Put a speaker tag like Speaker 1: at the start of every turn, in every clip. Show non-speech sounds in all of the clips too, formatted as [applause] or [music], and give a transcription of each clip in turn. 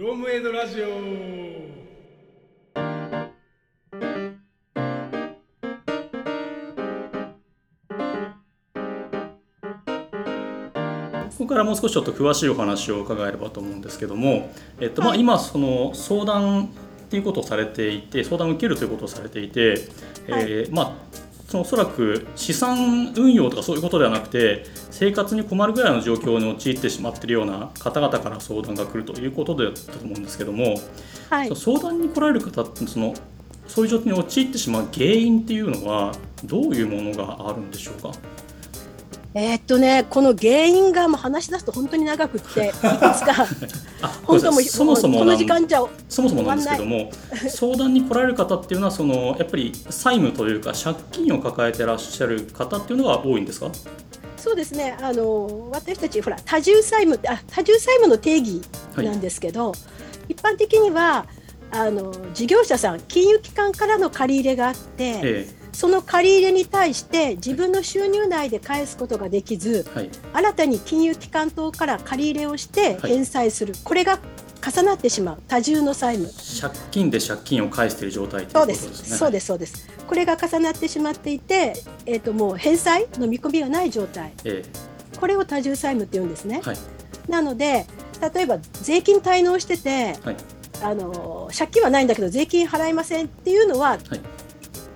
Speaker 1: ロムエイドラジオ。
Speaker 2: ここからもう少しちょっと詳しいお話を伺えればと思うんですけども、えっとまあ、今その相談っていうことをされていて相談を受けるということをされていて、
Speaker 3: はい。
Speaker 2: えーまあそのおそらく資産運用とかそういうことではなくて生活に困るぐらいの状況に陥ってしまっているような方々から相談が来るということだったと思うんですけども、
Speaker 3: はい。
Speaker 2: 相談に来られる方ってそのそういう状況に陥ってしまう原因っていうのはどういうものがあるんでしょうか？
Speaker 3: えーっとね、この原因がもう話し出すと本当に長くって、いくつか、[laughs]
Speaker 2: あ
Speaker 3: 本当もう
Speaker 2: そもそも
Speaker 3: この時間じゃ、
Speaker 2: そもそもなんですけども相談に来られる方っていうのはそのやっぱり債務というか借金を抱えてらっしゃる方っていうのが多いんですか？
Speaker 3: そうですね、あの私たち、ほら、多重債務あ多重債務の定義
Speaker 2: はい
Speaker 3: なんですけど、一般的にはあの事業者さん、金融機関からの借り入れがあって、
Speaker 2: え
Speaker 3: その借り入れに対して自分の収入内で返すことができず、
Speaker 2: えはい。
Speaker 3: 新たに金融機関等から借り入れをして
Speaker 2: はい。
Speaker 3: 返済する、これが重なってしまう、多重の債務。
Speaker 2: 借金で借金を返している状態という
Speaker 3: そうで
Speaker 2: ことです
Speaker 3: す、
Speaker 2: ね。
Speaker 3: そうです、そうです。これが重なってしまっていて、えっ、ともう返済の見込みがない状態、
Speaker 2: え
Speaker 3: これを多重債務って言うんですね。
Speaker 2: え。はい。
Speaker 3: なので、例えば税金滞納してて、
Speaker 2: はい。
Speaker 3: あの借金はないんだけど税金払いませんっていうのは、
Speaker 2: はい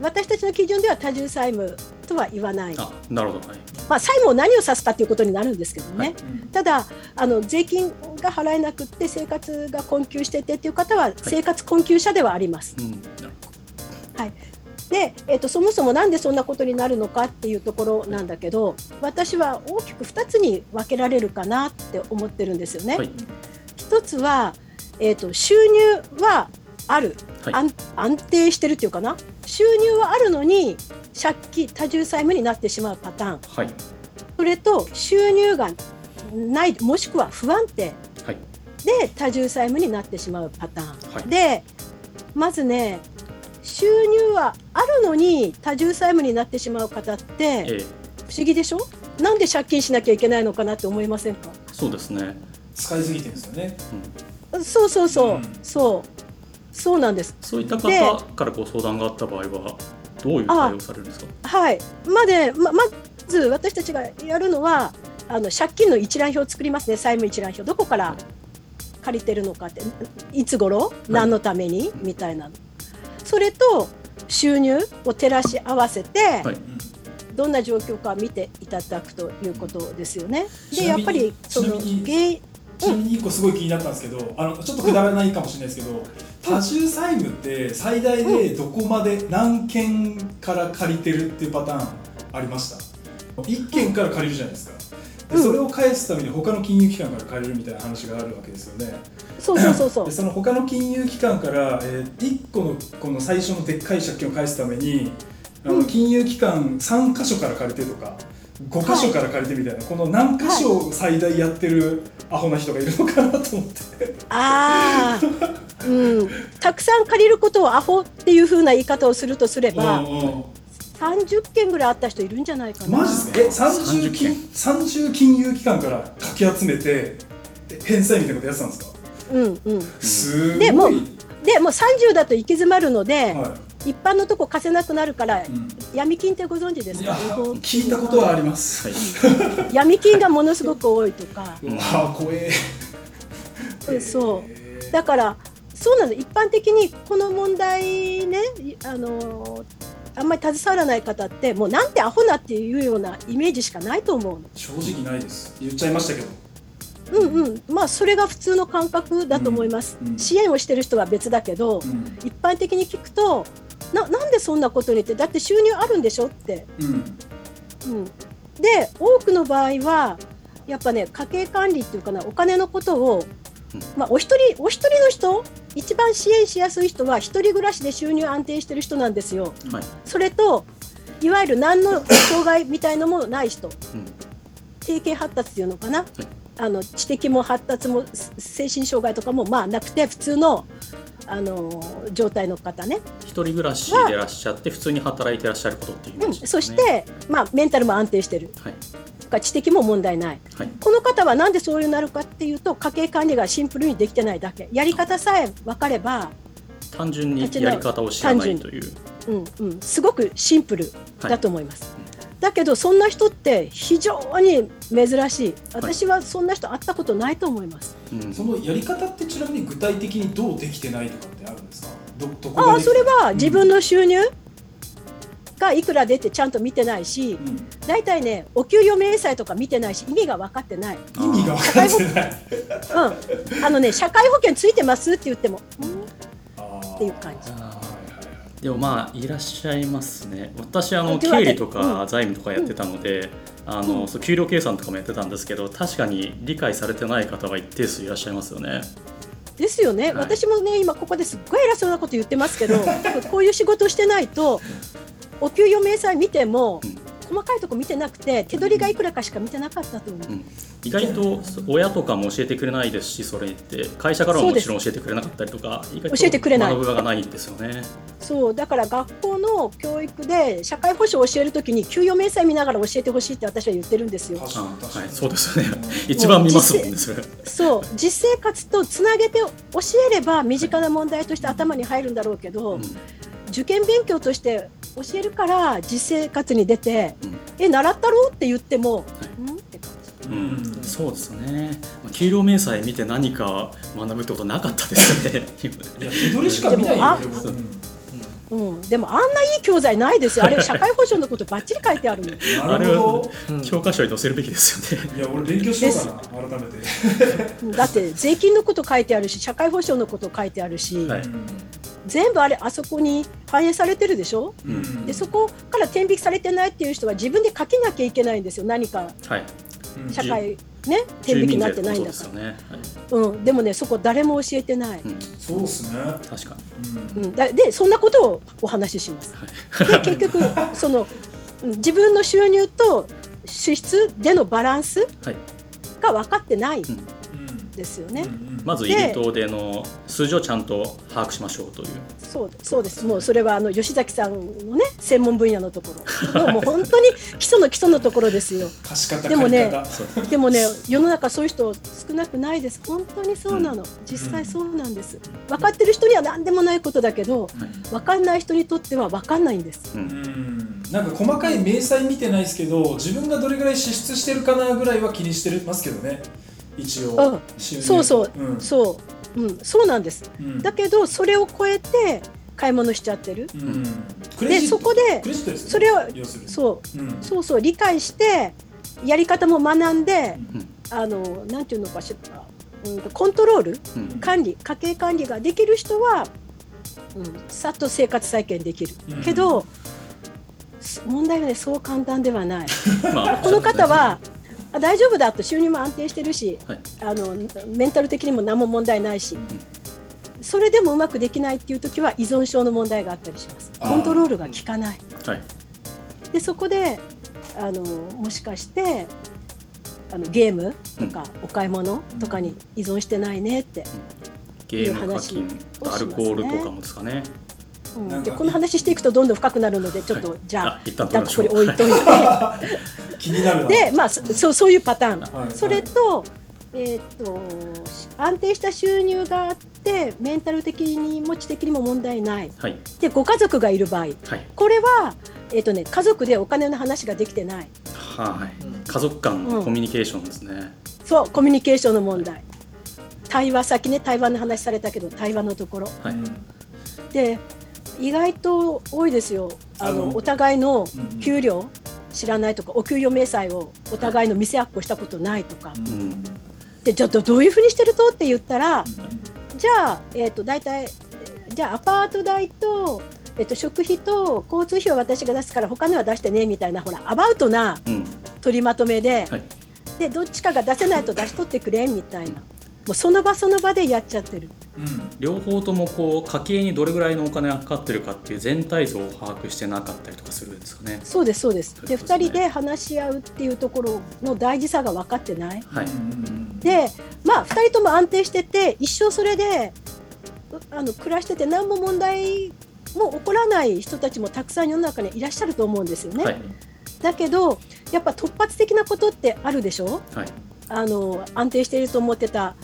Speaker 3: 私たちの基準では多重債務とは言わない。
Speaker 2: あなるほど。はい。
Speaker 3: まあ債務を何を指すかということになるんですけどね。
Speaker 2: はい。
Speaker 3: ただあの税金が払えなくって生活が困窮しててっていう方は生活困窮者ではあります。
Speaker 2: うん。なる
Speaker 3: で、えっとそもそもなんでそんなことになるのかっていうところなんだけど私は大きく2つに分けられるかなって思ってるんですよね。
Speaker 2: はい。
Speaker 3: 一つは、えっと収入はある、
Speaker 2: はい。
Speaker 3: 安安定してるっていうかな。収入はあるのに借金多重債務になってしまうパターン。
Speaker 2: はい。
Speaker 3: それと収入がないもしくは不安定。
Speaker 2: はい。
Speaker 3: で多重債務になってしまうパターン、
Speaker 2: はい。
Speaker 3: でまずね収入はあるのに多重債務になってしまう方って
Speaker 2: ええ。
Speaker 3: 不思議でしょ？なんで借金しなきゃいけないのかなって思いませんか？
Speaker 2: そうですね。
Speaker 4: 使いすぎてるんですよね。
Speaker 3: そうそうそう、
Speaker 4: うん。
Speaker 3: そうそうなんです。
Speaker 2: そういった
Speaker 3: で
Speaker 2: 方からご相談があった場合はどういう対応されるんですか？
Speaker 3: はい。までままず私たちがやるのはあの借金の一覧表を作りますね。債務一覧表。どこから借りてるのかっていつ頃？何のために、みたいなの。それと収入を照らし合わせて、
Speaker 2: はい。
Speaker 3: どんな状況か見ていただくということですよね。でやっぱりその
Speaker 4: ちなみに
Speaker 3: 原因
Speaker 4: ちなみに一個すごい気になったんですけど、あのちょっとくだらないかもしれないですけど、多重債務って最大でどこまで何件から借りてるっていうパターンありました？一件から借りるじゃないですか。で
Speaker 3: うん
Speaker 4: それを返すために他の金融機関から借りるみたいな話があるわけですよね。
Speaker 3: そうそうそうそう
Speaker 4: でその他の金融機関から、えー、1個のこの最初のでっかい借金を返すためにあの、
Speaker 3: うん
Speaker 4: 金融機関3箇所から借りてとか5箇所から借りてみたいな、この何箇所を最大やってるアホな人がいるのかなと思って。
Speaker 3: ああ、うん、たくさん借りることをアホっていう風な言い方をするとすれば
Speaker 4: うんうん
Speaker 3: 30件ぐらいあった人いるんじゃないかな。
Speaker 4: マジでえ30
Speaker 2: 30
Speaker 4: 金
Speaker 2: 件
Speaker 4: 30金融機関からかき集めてえ返済みたいなことやってたんですか？
Speaker 3: うんうん、
Speaker 4: すごい。
Speaker 3: でもうでもう30だと行き詰まるので、
Speaker 4: は
Speaker 3: 一般のとこ貸せなくなるから、
Speaker 4: いうん。
Speaker 3: 闇金ってご存知ですか？日本
Speaker 4: 聞いたことはあります、
Speaker 2: はい
Speaker 3: 闇金がものすごく多いとか、
Speaker 4: あ怖え。
Speaker 3: うんそう。だからそうなんです。一般的にこの問題ねあのあんまり携わらない方ってもうなんてアホなっていうようなイメージしかないと思うの。
Speaker 4: 正直ないです。言っちゃいましたけど。
Speaker 3: うんうん、まあそれが普通の感覚だと思います、
Speaker 4: うん。うん。
Speaker 3: 支援をしてる人は別だけど、
Speaker 4: うん。
Speaker 3: 一般的に聞くとななんでそんなことにってだって収入あるんでしょって、
Speaker 4: うん。
Speaker 3: うん、で多くの場合はやっぱね家計管理っていうかなお金のことを、
Speaker 2: うん。
Speaker 3: まあ、お一人お一人の人一番支援しやすい人は一人暮らしで収入安定してる人なんですよ。
Speaker 2: はい。
Speaker 3: それといわゆる何の障害みたいのもない人。
Speaker 2: うん。
Speaker 3: 定型発達っていうのかな、あの知的も発達も精神障害とかもまあなくて普通のあの状態の方ね、
Speaker 2: 一人暮らしでいらっしゃって普通に働いてらっしゃることっていうイメ
Speaker 3: うん、そして、まあ、メンタルも安定してる。
Speaker 2: はい。
Speaker 3: か知的も問題ない。
Speaker 2: はい。
Speaker 3: この方はなんでそういうなるかっていうと家計管理がシンプルにできてないだけ。やり方さえ分かれば、
Speaker 2: 単純にやり方を知らないという。
Speaker 3: うんうん、すごくシンプルだと思います、だけどそんな人って非常に珍しい。私はそんな人会ったことないと思います、
Speaker 2: うん。
Speaker 4: そのやり方ってちなみに具体的にどうできてないとかってあるんですか？どどこで
Speaker 3: ああそれは
Speaker 4: うん
Speaker 3: 自分の収入がいくら出てちゃんと見てないし
Speaker 4: うん。
Speaker 3: 大体ねお給与明細とか見てないし意味が分かってない、
Speaker 4: 意味が分かってない。
Speaker 3: うん、あのね社会保険ついてますって言っても、うん。っていう感じ。
Speaker 4: はいはいはい
Speaker 2: でもまあいらっしゃいますね。私あの経理とか
Speaker 3: うん。
Speaker 2: 財務とかやってたので、あのそう給料計算とかもやってたんですけど確かに理解されてない方は一定数いらっしゃいますよね。
Speaker 3: ですよね、
Speaker 2: はい。
Speaker 3: 私もね今ここですっごい偉そうなこと言ってますけど [laughs] こういう仕事をしてないとお給与明細見ても、
Speaker 2: うん
Speaker 3: 細かいとこ見てなくて手取りがいくらかしか見てなかったと思う、
Speaker 2: うん意外と親とかも教えてくれないですしそれって会社からももちろん教えてくれなかったりとか意外と
Speaker 3: 教えてくれない
Speaker 2: 学ぶ場がないんですよね。
Speaker 3: そうだから学校の教育で社会保障を教えるときに給与明細見ながら教えてほしいって私は言ってるんですよ
Speaker 2: はい、そうですよね。[laughs] 一番見ますもんねそれ。
Speaker 3: そう実生活とつなげて教えれば身近な問題として頭に入るんだろうけど、
Speaker 2: うん
Speaker 3: 受験勉強として教えるから実生活に出て
Speaker 2: うん「
Speaker 3: え習ったろ?」って言っても「うん?」って感じ。
Speaker 2: うん、そうですよね。まあ給料明細見て何か学ぶってことなかったです [laughs] よね。
Speaker 4: いや手取りしか見ないよ
Speaker 3: でもあ
Speaker 4: でもうん
Speaker 3: うん、でもあんないい教材ないですよ。[laughs] あれ社会保障のことばっちり書いてあるの。
Speaker 4: なるほど
Speaker 2: 教科書に載せるべきですよね。
Speaker 4: いや俺勉強しようかな改めて
Speaker 3: だって税金のこと書いてあるし、社会保障のこと書いてあるし、
Speaker 2: はい
Speaker 3: 全部あれあそこに反映されてるでしょ？
Speaker 4: うん
Speaker 3: でそこから転引きされてないっていう人は自分で書けなきゃいけないんですよ。何か
Speaker 2: はい。
Speaker 4: うん
Speaker 3: 社会ね転引きになってないんだから。
Speaker 2: うですよね。はい
Speaker 3: うん、でもねそこ誰も教えてない。
Speaker 2: うん、
Speaker 4: そうっすね
Speaker 2: 確か
Speaker 4: うん
Speaker 3: うん、だでそんなことをお話しします。
Speaker 2: に。はい。
Speaker 3: で結局 [laughs] そのうん自分の収入と支出でのバランス
Speaker 2: はい。
Speaker 3: が分かってないですよね。
Speaker 4: うん
Speaker 2: まず入り等での数字をちゃんと把握しましょうという。
Speaker 3: そうそうです。もうそれはあの吉崎さんのね専門分野のところ。[laughs] もう本当に基礎の基礎のところですよ。でもね。でもね世の中そういう人少なくないです。本当にそうなの。実際そうなんです。分かってる人には何でもないことだけど、
Speaker 2: はい。
Speaker 3: 分かんない人にとっては分かんないんです。
Speaker 2: う。
Speaker 4: うんんなんか細かい明細見てないですけど自分がどれぐらい支出してるかなぐらいは気にしてますけどね一応
Speaker 3: そうそう。
Speaker 4: うん。
Speaker 3: そう、うん、そうなんです。
Speaker 4: うん。
Speaker 3: だけどそれを超えて買い物しちゃってる。でそこでそれをそう。
Speaker 4: うん。
Speaker 3: そうそう理解してやり方も学んで
Speaker 2: うん。
Speaker 3: あのなんていうのかしら、うん、コントロール
Speaker 2: うん。
Speaker 3: 管理家計管理ができる人は、うん、さっと生活再建できる、
Speaker 4: うん。
Speaker 3: けどす問題はねそう簡単ではない。[laughs]
Speaker 2: まあ
Speaker 3: この方はあ大丈夫だと収入も安定してるし
Speaker 2: はい。
Speaker 3: あのメンタル的にも何も問題ないし、それでもうまくできないっていう時は依存症の問題があったりします。コントロールが効かない。
Speaker 2: はい。
Speaker 3: でそこであのもしかしてあのゲームとかお買い物とかに依存してないねって、
Speaker 2: ゲーム課金、アルコールとかもですかね。
Speaker 3: うん。でこの話していくとどんどん深くなるのでちょっと、
Speaker 2: はい。
Speaker 3: じゃあ
Speaker 2: あ一旦
Speaker 3: 一旦ここに置いといて。[laughs]
Speaker 4: 気になるな。
Speaker 3: でまあそそうそういうパターン、
Speaker 4: はい
Speaker 3: それと,、えー、と安定した収入があってメンタル的にも知的にも問題ない。
Speaker 2: はい。
Speaker 3: でご家族がいる場合。
Speaker 2: はい。
Speaker 3: これは、えーとね、家族でお金の話ができてない。
Speaker 2: はい。家族間のコミュニケーションですね。
Speaker 3: そうコミュニケーションの問題。対話先ね対話の話されたけど対話のところ。
Speaker 2: はい。
Speaker 3: で意外と多いですよあのお互いの
Speaker 4: うん
Speaker 3: 給料知らないとかお給与明細をお互いの見せ合っこしたことないとか、
Speaker 4: うん
Speaker 2: うん。
Speaker 3: でちょっとどういうふうにしてるとって言ったら、じゃあ、えー、と大体じゃあアパート代と,、えー、と食費と交通費は私が出すから他のは出してねみたいなほらアバウトな
Speaker 2: うん。
Speaker 3: 取りまとめで,、
Speaker 2: はい。
Speaker 3: でどっちかが出せないと出し取ってくれみたいなもうその場その場でやっちゃってる。
Speaker 4: うん
Speaker 2: 両方ともこう家計にどれぐらいのお金がかかってるかっていう全体像を把握してなかったりとかするんですかね。
Speaker 3: そうですそうです。で
Speaker 2: そうですね
Speaker 3: 2人で話し合うっていうところの大事さが分かってない。
Speaker 2: はい。
Speaker 4: うん
Speaker 3: でまあ2人とも安定してて一生それでうあの暮らしてて何も問題も起こらない人たちもたくさん世の中にいらっしゃると思うんですよね。
Speaker 2: はい。
Speaker 3: だけどやっぱ突発的なことってあるでしょ？
Speaker 2: はい
Speaker 3: あの安定していると思ってた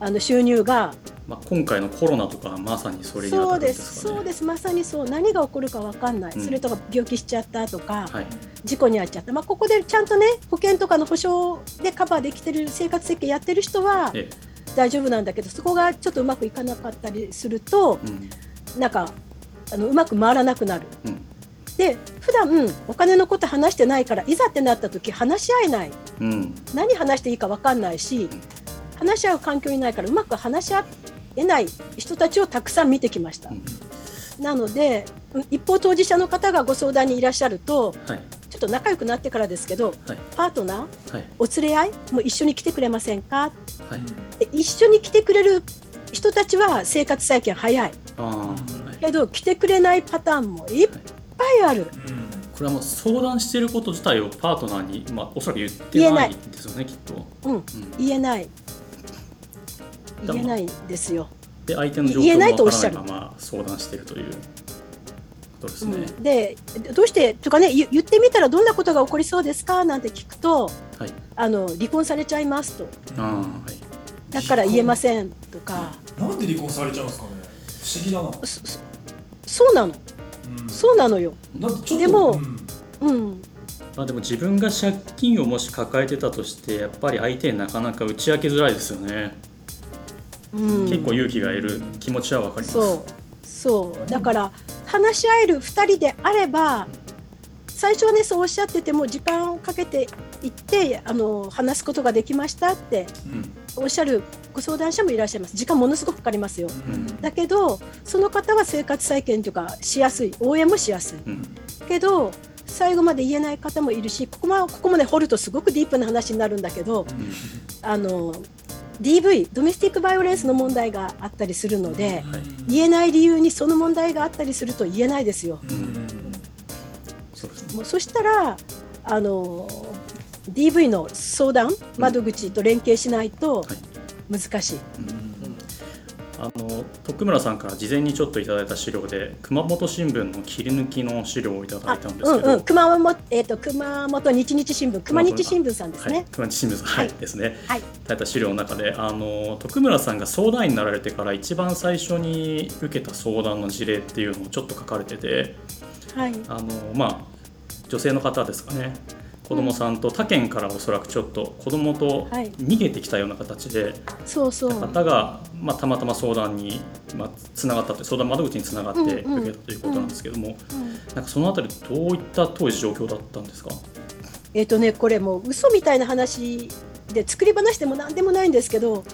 Speaker 3: あの収入が
Speaker 2: まあ、今回のコロナとかはまさにそれに当たるん
Speaker 3: で
Speaker 2: ですかね。
Speaker 3: す。そうです。まさにそう。何が起こるか分かんない、
Speaker 2: うん。
Speaker 3: それとか病気しちゃったとか、
Speaker 2: はい、
Speaker 3: 事故に遭っちゃった、まあ、ここでちゃんとね保険とかの保証でカバーできてる生活設計やってる人は
Speaker 2: え
Speaker 3: 大丈夫なんだけどそこがちょっとうまくいかなかったりすると
Speaker 2: えうん。
Speaker 3: なんかあのうまく回らなくなる。
Speaker 2: うん。
Speaker 3: で普段お金のこと話してないからいざってなった時話し合えない。
Speaker 2: うん。
Speaker 3: 何話していいか分かんないし話し合う環境にないからうまく話し合えない人たちをたくさん見てきました。
Speaker 2: う。ん
Speaker 3: なのでうん一方当事者の方がご相談にいらっしゃると
Speaker 2: はい。
Speaker 3: ちょっと仲良くなってからですけど
Speaker 2: はい。
Speaker 3: パートナー
Speaker 2: はい。
Speaker 3: お連れ合いもう一緒に来てくれませんか？
Speaker 2: はい。
Speaker 3: で一緒に来てくれる人たちは生活再建早い。けど来てくれないパターンもいっぱいある。
Speaker 2: これはもう相談していること自体をパートナーに、まあ、おそらく言ってな
Speaker 3: 言えないい。
Speaker 2: ですよねきっと。
Speaker 3: うん、
Speaker 2: うん。
Speaker 3: 言えない言えないですよ。
Speaker 2: で相手の状
Speaker 3: 言え
Speaker 2: 況もわ
Speaker 3: ないとおっしゃる
Speaker 2: からないまま相談しているということですね。
Speaker 3: うん、でどうしてとかね言言ってみたらどんなことが起こりそうですか？なんて聞くと
Speaker 2: はい。
Speaker 3: あの離婚されちゃいますと
Speaker 2: はい。
Speaker 3: だから言えませんとか
Speaker 4: なんで離婚されちゃうんですかね？不思議だな、
Speaker 3: そそそうなの
Speaker 4: うん、
Speaker 3: そうなのよ。
Speaker 4: で
Speaker 3: も
Speaker 4: うん
Speaker 3: うん
Speaker 2: まあでも自分が借金をもし抱えてたとしてやっぱり相手になかなか打ち明けづらいですよね。
Speaker 3: うん、
Speaker 2: 結構勇気がいる気持ちはわかります。
Speaker 3: そう。そう。だから話し合える2人であれば最初はねそうおっしゃってても時間をかけていってあの話すことができましたって
Speaker 2: うん。
Speaker 3: おっしゃるご相談者もいらっしゃいます。時間ものすごくかかりますよ。
Speaker 2: うん。
Speaker 3: だけどその方は生活再建というかしやすい。応援もしやすい。
Speaker 2: うん。
Speaker 3: けど最後まで言えない方もいるしここもここもね掘るとすごくディープな話になるんだけどあの DV ドメスティックバイオレンスの問題があったりするので
Speaker 2: はい
Speaker 3: 言えない理由にその問題があったりすると言えないですよ。
Speaker 2: そうですね。
Speaker 3: もうそしたらあの DV の相談窓口と連携しないと
Speaker 2: はい
Speaker 3: 難しい。
Speaker 2: あの徳村さんから事前にちょっといただいた資料で熊本新聞の切り抜きの資料をいただ
Speaker 3: あ
Speaker 2: いたんですけど、
Speaker 3: うんうん、熊本、えっ、と、熊本日日新聞、熊日新聞さんです
Speaker 2: はい。
Speaker 3: ね。、
Speaker 2: 熊本新聞さん、はい。
Speaker 3: はい。
Speaker 2: ですね。
Speaker 3: はい、
Speaker 2: いただいた資料の中であの徳村さんが相談員になられてから一番最初に受けた相談の事例っていうのをちょっと書かれてて。
Speaker 3: はい、
Speaker 2: あの、まあ、女性の方ですかね子供さんと他県からおそらくちょっと子供と
Speaker 3: はい
Speaker 2: 逃げてきたような形で、
Speaker 3: そうそう。
Speaker 2: 方が、まあ、たまたま相談に、まあ、つながったという相談窓口につながって
Speaker 3: うんうん
Speaker 2: 受けたということなんですけども、
Speaker 3: うん
Speaker 2: なんかそのあたりどういった当時状況だったんですか？
Speaker 3: えっ、とね、これもう嘘みたいな話で、作り話でもなんでもないんですけど。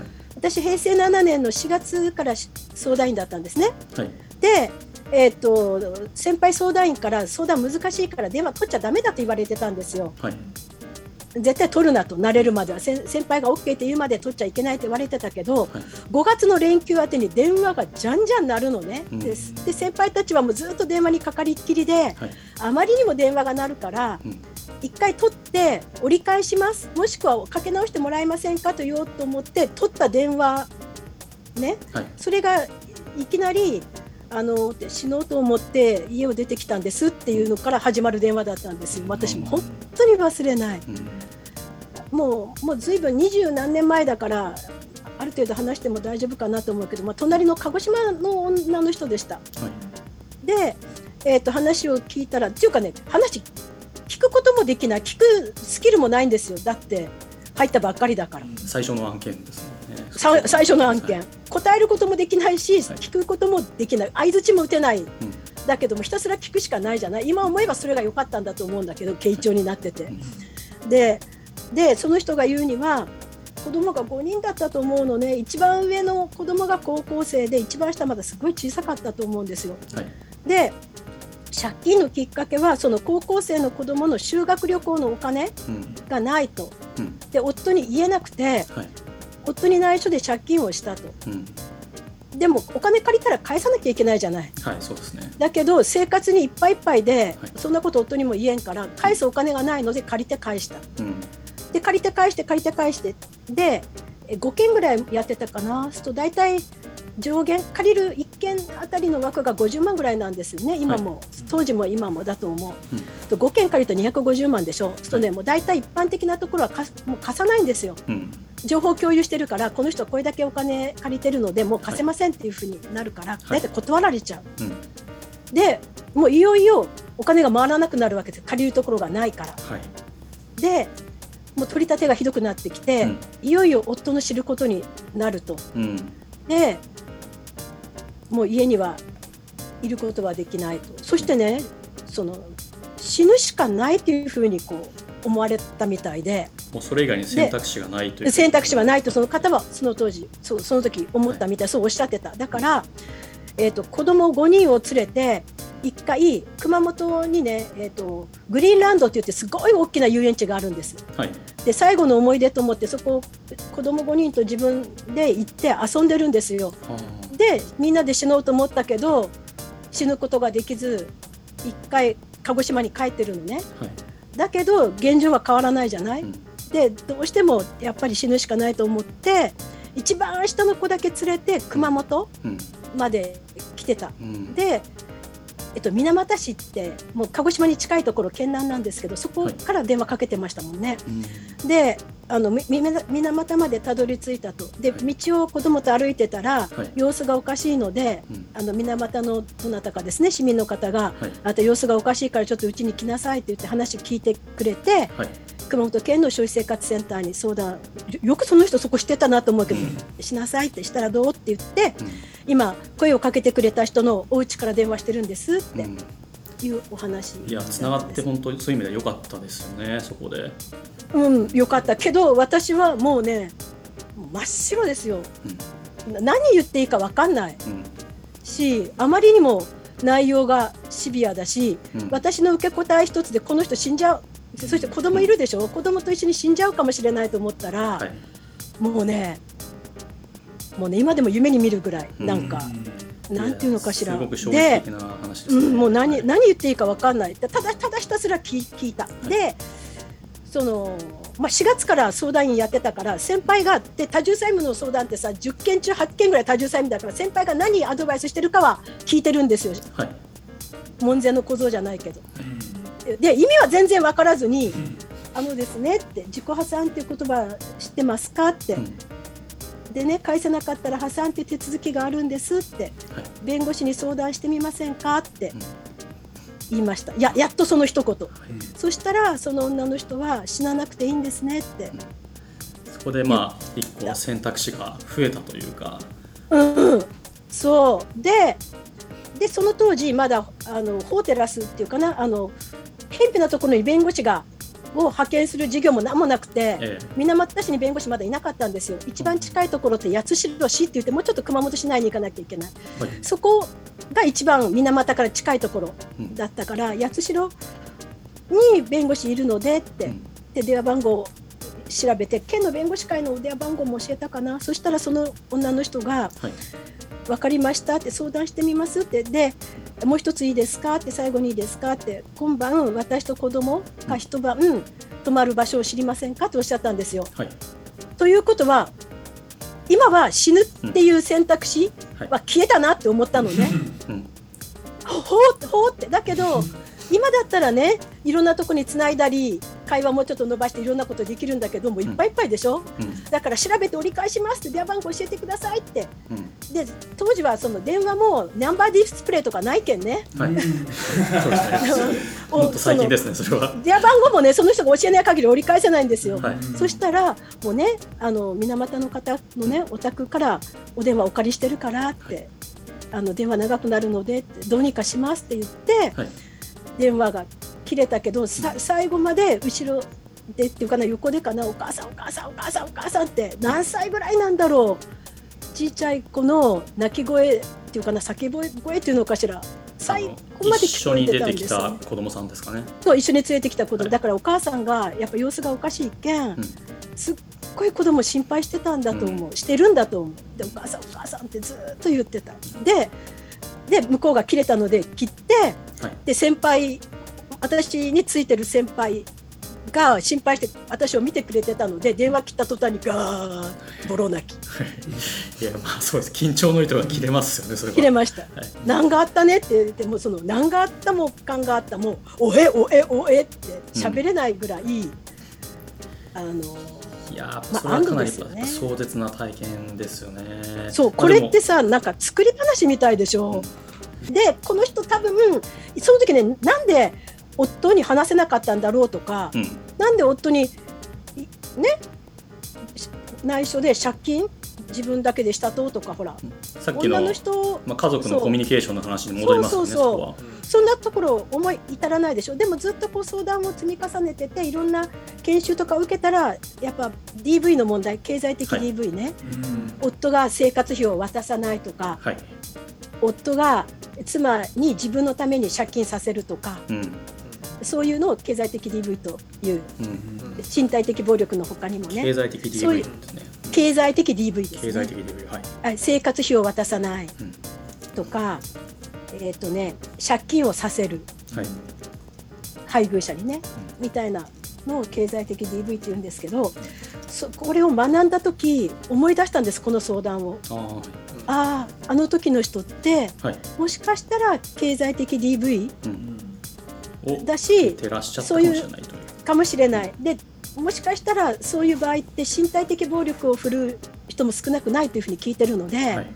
Speaker 3: 私平成7年の4月からし相談員だったんですね。
Speaker 2: はい。
Speaker 3: で、えっ、と、先輩相談員から相談難しいから電話取っちゃダメだと言われてたんですよ。
Speaker 2: はい。
Speaker 3: 絶対取るなと慣れるまでは。先先輩が OK って言うまで取っちゃいけないって言われてたけど、
Speaker 2: はい。
Speaker 3: 5月の連休宛てに電話がじゃんじゃん鳴るのね、
Speaker 2: うん。
Speaker 3: でで先輩たちはもうずっと電話にかかりっきりで
Speaker 2: はい。
Speaker 3: あまりにも電話が鳴るから
Speaker 2: うん
Speaker 3: 一回取って折り返します。もしくはかけ直してもらえませんかと言おうと思って取った電話ね。
Speaker 2: はい。
Speaker 3: それがいきなりあの死のうと思って家を出てきたんですっていうのから始まる電話だったんですよ。私も本当に忘れない。
Speaker 2: うん。
Speaker 3: もうもうずいぶん二十何年前だからある程度話しても大丈夫かなと思うけど、まあ、隣の鹿児島の女の人でした。
Speaker 2: はい。
Speaker 3: で、えー、と話を聞いたらっていうかね話聞くこともできない聞くスキルもないんですよ。だって入ったばっかりだから。
Speaker 2: 最初の案件ですね。
Speaker 3: さ最初の案件、
Speaker 2: はい
Speaker 3: 答えることもできないし、聞くこともできない。相づちも打てない、
Speaker 2: ん。
Speaker 3: だけどもひたすら聞くしかないじゃない。今思えばそれが良かったんだと思うんだけど傾聴になってて、ででその人が言うには子供が5人だったと思うのね。一番上の子供が高校生で一番下まだすごい小さかったと思うんですよ。
Speaker 2: はい。
Speaker 3: で借金のきっかけはその高校生の子供の修学旅行のお金
Speaker 2: うん。
Speaker 3: がないと。
Speaker 2: うん。
Speaker 3: で夫に言えなくて
Speaker 2: はい。
Speaker 3: 夫に内緒で借金をしたと。
Speaker 2: うん。
Speaker 3: でもお金借りたら返さなきゃいけないじゃない。
Speaker 2: はいそうですね。
Speaker 3: だけど生活にいっぱいいっぱいで、
Speaker 2: はい。
Speaker 3: そんなこと夫にも言えんから返すお金がないので借りて返した。
Speaker 2: うん。
Speaker 3: で借りて返して借りて返して。でえ5件ぐらいやってたかな。すると大体上限借りる1件あたりの額が50万ぐらいなんですよね。今も、当時も今もだと思う、
Speaker 2: うん。
Speaker 3: と5件借りると250万でしょ。そうするとねもう大体一般的なところはかもう貸さないんですよ。
Speaker 2: うん。
Speaker 3: 情報共有してるからこの人はこれだけお金借りてるのでもう貸せませんっていうふうになるから、大体断られちゃう。
Speaker 2: うん。
Speaker 3: でもういよいよお金が回らなくなるわけです借りるところがないから。
Speaker 2: はい。
Speaker 3: でもう取り立てがひどくなってきて、
Speaker 2: うん。
Speaker 3: いよいよ夫の知ることになると。
Speaker 2: うん。
Speaker 3: でもう家にはいることはできないと。そしてねその死ぬしかないというふうにこう思われたみたいで。
Speaker 2: もうそれ以外に選択肢がないという。
Speaker 3: 選択肢はないとその方はその当時そうその時思ったみたい、そうおっしゃってた。だから、えー、と子供5人を連れて一回熊本にね、えー、とグリーンランドって言ってすごい大きな遊園地があるんです。
Speaker 2: はい。
Speaker 3: で最後の思い出と思ってそこ子供5人と自分で行って遊んでるんですよ。
Speaker 2: あ
Speaker 3: でみんなで死のうと思ったけど死ぬことができず一回鹿児島に帰ってるのね。
Speaker 2: ーはい。
Speaker 3: だけど現状は変わらないじゃない、
Speaker 2: うん。
Speaker 3: でどうしてもやっぱり死ぬしかないと思って一番下の子だけ連れて熊本
Speaker 2: うん。
Speaker 3: まで来てた。
Speaker 2: うん。
Speaker 3: で、えっと、水俣市ってもう鹿児島に近いところ県南なんですけどそこから電話かけてましたもんね。
Speaker 2: うん。
Speaker 3: であのみみ水俣までたどり着いたと。で道を子供と歩いてたら、
Speaker 2: はい。
Speaker 3: 様子がおかしいので
Speaker 2: うん。
Speaker 3: あの水俣のどなたかですね市民の方が、
Speaker 2: はい。
Speaker 3: あなた様子がおかしいからちょっとうちに来なさいって言って話を聞いてくれて
Speaker 2: はい。
Speaker 3: 熊本県の消費生活センターに相談。よよくその人そこ知ってたなと思うけど、しなさいってしたらどうって言って今声をかけてくれた人のお家から電話してるんですっ
Speaker 2: うん。
Speaker 3: ていうお話。
Speaker 2: いやつながって本当にそういう意味では良かったですよねそこで、
Speaker 3: うんよかった。けど私はもうね真っ白ですよ。な何言っていいか分かんない。
Speaker 2: うん。
Speaker 3: しあまりにも内容がシビアだし、
Speaker 2: うん。
Speaker 3: 私の受け答え一つでこの人死んじゃうそして子供いるでしょ？子供と一緒に死んじゃうかもしれないと思ったら、
Speaker 2: はい。
Speaker 3: もうねもうね今でも夢に見るぐらい
Speaker 2: うん
Speaker 3: なん。か、なんていうのかしら。でうん、もう何何言っていいか分かんない。ただただひたすら聞聞いた、でその、まあ、4月から相談員やってたから先輩がで多重債務の相談ってさ10件中8件ぐらい多重債務だから先輩が何アドバイスしてるかは聞いてるんですよ。
Speaker 2: はい。
Speaker 3: 門前の小僧じゃないけど。で意味は全然分からずに「あのですね」って「自己破産っていう言葉知ってますか?」って、
Speaker 2: うん
Speaker 3: でね返せなかったら破産って手続きがあるんですって
Speaker 2: はい。
Speaker 3: 弁護士に相談してみませんかって
Speaker 2: うん。
Speaker 3: 言いました。ややっとその一言。
Speaker 4: うん
Speaker 3: そしたらその女の人は死ななくていいんですねって。
Speaker 2: そこでまあ一個選択肢が増えたというか。
Speaker 3: うんうん。そう。ででその当時まだあのホーテラスっていうかなあの偏僻なところに弁護士がを派遣する事業も何もなくて、
Speaker 2: え
Speaker 3: 水俣市に弁護士まだいなかったんですよ。一番近いところって八代市って言ってもうちょっと熊本市内に行かなきゃいけない。
Speaker 2: えはい。
Speaker 3: そこが一番水俣から近いところ
Speaker 2: うん
Speaker 3: だったから八代に弁護士いるのでって、
Speaker 2: うん。
Speaker 3: で電話番号を調べて県の弁護士会の電話番号も教えたかな。そしたらその女の人が
Speaker 2: はい「
Speaker 3: 分かりました」って相談してみますって。で「もう一ついいですか?」って最後にいいですか？って今晩私と子供が一晩、泊まる場所を知りませんか？とおっしゃったんですよ。
Speaker 2: はい。
Speaker 3: ということは今は死ぬっていう選択肢
Speaker 2: はい。
Speaker 3: は消えたなって思ったのね。
Speaker 2: うん。
Speaker 3: ほうほうって。だけど今だったらねいろんなとこにつないだり会話もちょっと伸ばしていろんなことできるんだけどもういっぱいいっぱいでしょ、
Speaker 2: うん。
Speaker 3: だから調べて折り返しますって電話番号教えてくださいって。
Speaker 2: うん。
Speaker 3: で当時はその電話もナンバーディスプレイとかないけんね。
Speaker 2: はい。そうですね。[laughs] もっと最近ですねそれは。
Speaker 3: 電話番号もねその人が教えない限り折り返せないんですよ、
Speaker 2: はい。
Speaker 3: そしたらもうねあの水俣の方のねお宅からお電話お借りしてるからって、あの電話長くなるのでどうにかしますって言って、
Speaker 2: はい。
Speaker 3: 電話が切れたけどさ最後まで後ろでっていうかな横でかなお母さんお母さんお母さんお母さんって何歳ぐらいなんだろう。ちいちゃい子の泣き声っていうかな叫び声っていうのかしら。最後まで
Speaker 2: 一緒に
Speaker 3: 聞こえてたん
Speaker 2: 出てきた
Speaker 3: ですよね。
Speaker 2: 子供さんですかね。
Speaker 3: そう一緒に連れてきた子供、
Speaker 2: はい。
Speaker 3: だからお母さんがやっぱ様子がおかしいけん、
Speaker 2: ん。
Speaker 3: すっごい子供心配してたんだと思う、してるんだと思う。でお母さんお母さんってずっと言ってた。でで向こうが切れたので切って
Speaker 2: はい。
Speaker 3: で先輩私についてる先輩が心配して私を見てくれてたので電話切った途端にガーッボロ泣き。[laughs]
Speaker 2: いやまあそうです。緊張の糸が切れますよねそれは。
Speaker 3: 切れました。
Speaker 2: はい「
Speaker 3: 何があったね」って言ってもうその「何があったも感があったもうおえおえおえ」って喋れないぐらい、あの
Speaker 2: いやー
Speaker 3: まあ
Speaker 2: それはかなり
Speaker 3: 安堵ですよ
Speaker 2: 壮絶な体験ですよね。
Speaker 3: そうこれってさなんか作り話みたいでしょ、でこの人多分その時ねなんで夫に話せなかったんだろうとか、
Speaker 2: うん。
Speaker 3: なんで夫にいねし内緒で借金自分だけでしたととかほら
Speaker 2: さっきの
Speaker 3: 女の人
Speaker 2: まあ、家族のコミュニケーションの話に戻りますよね
Speaker 3: そうそうそんなところ思い至らないでしょ。でもずっとこう相談を積み重ねてていろんな研修とか受けたらやっぱ DV の問題経済的
Speaker 2: はい。
Speaker 3: DV ね、
Speaker 4: うん。
Speaker 3: 夫が生活費を渡さないとか
Speaker 2: はい。
Speaker 3: 夫が妻に自分のために借金させるとか
Speaker 2: うん
Speaker 3: そういうのを経済的 DV という。
Speaker 2: うん。
Speaker 3: 身体的暴力の他にも
Speaker 2: 経
Speaker 3: ね
Speaker 2: 済的 DV
Speaker 3: う
Speaker 2: ですね
Speaker 3: 経済的 DV ですね。
Speaker 2: 経済的 DV はい。
Speaker 3: はい。生活費を渡さない。
Speaker 2: うん。
Speaker 3: とか、えっ、とね借金をさせる。
Speaker 2: はい。
Speaker 3: 配偶者にね、みたいなのを経済的 DV って言うんですけどそこれを学んだ時思い出したんですこの相談を。
Speaker 2: あー
Speaker 3: あああの時の人って
Speaker 2: はい。
Speaker 3: もしかしたら経済的 DV
Speaker 2: うん。を
Speaker 3: だし
Speaker 2: 照らしちゃったかもしれないう
Speaker 3: かもしれない。でもしかしたらそういう場合って身体的暴力を振るう人も少なくないというふうに聞いてるので、
Speaker 2: はい。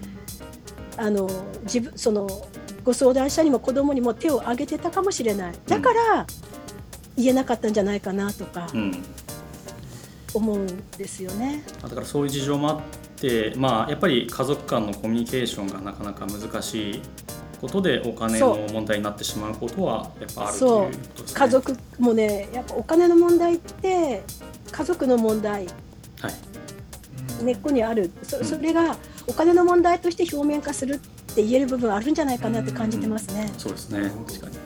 Speaker 3: あの自分そのご相談者にも子供にも手を挙げてたかもしれない。だから言えなかったんじゃないかなとか
Speaker 2: うん
Speaker 3: 思うんですよね。
Speaker 2: だからそういう事情もあって、まあ、やっぱり家族間のコミュニケーションがなかなか難しいことでお金の問題になってしまうことはやっぱあるということですね。
Speaker 3: 家族もねやっぱお金の問題って家族の問題。
Speaker 2: はい。
Speaker 3: 根っこにある。そ
Speaker 2: うん。
Speaker 3: それがお金の問題として表面化するって言える部分あるんじゃないかなって感じてますね。
Speaker 2: そうですね。確かに、